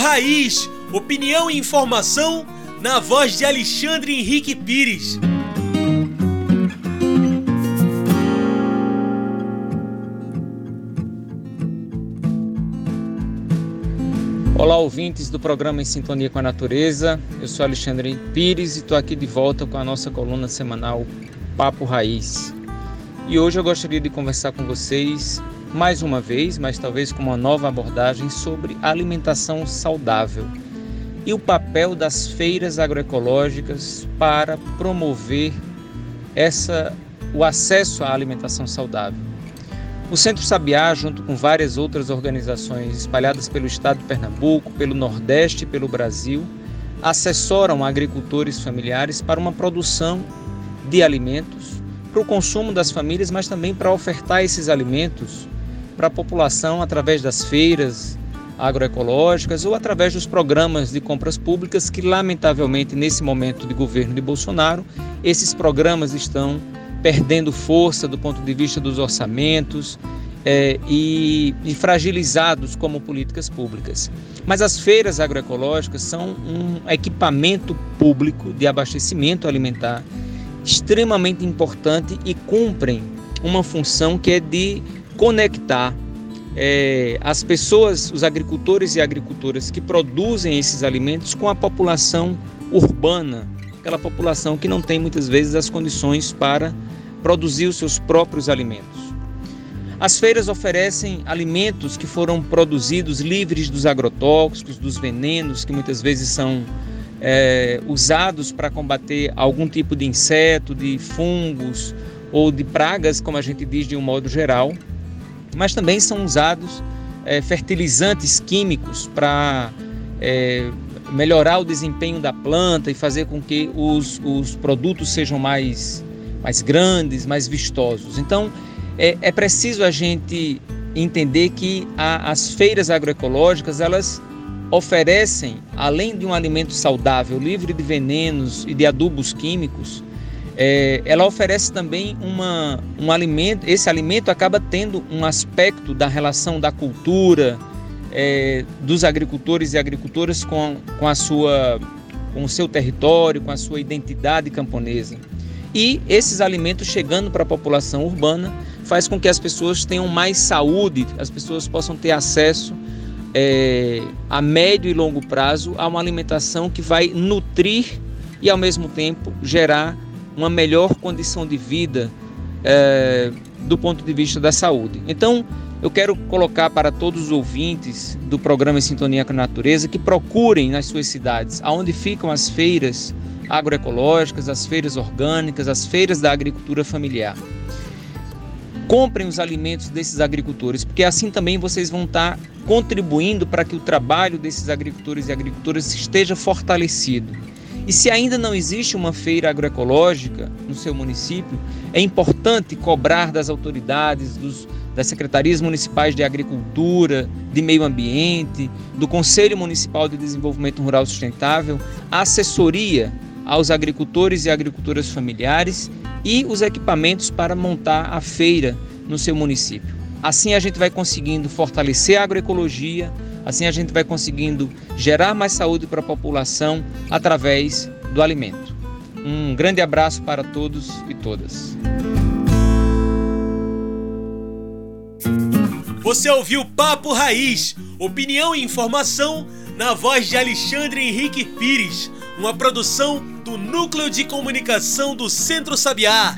Raiz, opinião e informação na voz de Alexandre Henrique Pires. Olá, ouvintes do programa Em Sintonia com a Natureza. Eu sou Alexandre Pires e estou aqui de volta com a nossa coluna semanal Papo Raiz. E hoje eu gostaria de conversar com vocês mais uma vez, mas talvez com uma nova abordagem sobre alimentação saudável e o papel das feiras agroecológicas para promover essa o acesso à alimentação saudável. O Centro Sabiá, junto com várias outras organizações espalhadas pelo estado de Pernambuco, pelo Nordeste e pelo Brasil, assessoram agricultores familiares para uma produção de alimentos para o consumo das famílias, mas também para ofertar esses alimentos para a população através das feiras agroecológicas ou através dos programas de compras públicas que, lamentavelmente, nesse momento de governo de Bolsonaro, esses programas estão perdendo força do ponto de vista dos orçamentos é, e, e, fragilizados como políticas públicas. Mas as feiras agroecológicas são um equipamento público de abastecimento alimentar extremamente importante e cumprem uma função que é de conectar é, as pessoas, os agricultores e agricultoras que produzem esses alimentos com a população urbana, aquela população que não tem muitas vezes as condições para produzir os seus próprios alimentos. As feiras oferecem alimentos que foram produzidos livres dos agrotóxicos, dos venenos que muitas vezes são é, usados para combater algum tipo de inseto, de fungos ou de pragas, como a gente diz de um modo geral, mas também são usados é, fertilizantes químicos para é, melhorar o desempenho da planta e fazer com que os, os produtos sejam mais mais grandes, mais vistosos. Então, é, é preciso a gente entender que a, as feiras agroecológicas elas oferecem, além de um alimento saudável, livre de venenos e de adubos químicos, é, ela oferece também uma, um alimento. Esse alimento acaba tendo um aspecto da relação da cultura é, dos agricultores e agricultoras com, com a sua com o seu território, com a sua identidade camponesa. E esses alimentos chegando para a população urbana faz com que as pessoas tenham mais saúde, as pessoas possam ter acesso é, a médio e longo prazo a uma alimentação que vai nutrir e ao mesmo tempo gerar uma melhor condição de vida é, do ponto de vista da saúde. Então, eu quero colocar para todos os ouvintes do programa em Sintonia com a Natureza que procurem nas suas cidades, aonde ficam as feiras agroecológicas, as feiras orgânicas, as feiras da agricultura familiar. Comprem os alimentos desses agricultores, porque assim também vocês vão estar contribuindo para que o trabalho desses agricultores e agricultoras esteja fortalecido. E se ainda não existe uma feira agroecológica no seu município, é importante cobrar das autoridades, dos, das secretarias municipais de agricultura, de meio ambiente, do Conselho Municipal de Desenvolvimento Rural Sustentável, a assessoria aos agricultores e agricultoras familiares e os equipamentos para montar a feira no seu município. Assim a gente vai conseguindo fortalecer a agroecologia, assim a gente vai conseguindo gerar mais saúde para a população através do alimento. Um grande abraço para todos e todas. Você ouviu Papo Raiz, opinião e informação na voz de Alexandre Henrique Pires, uma produção do Núcleo de Comunicação do Centro Sabiá.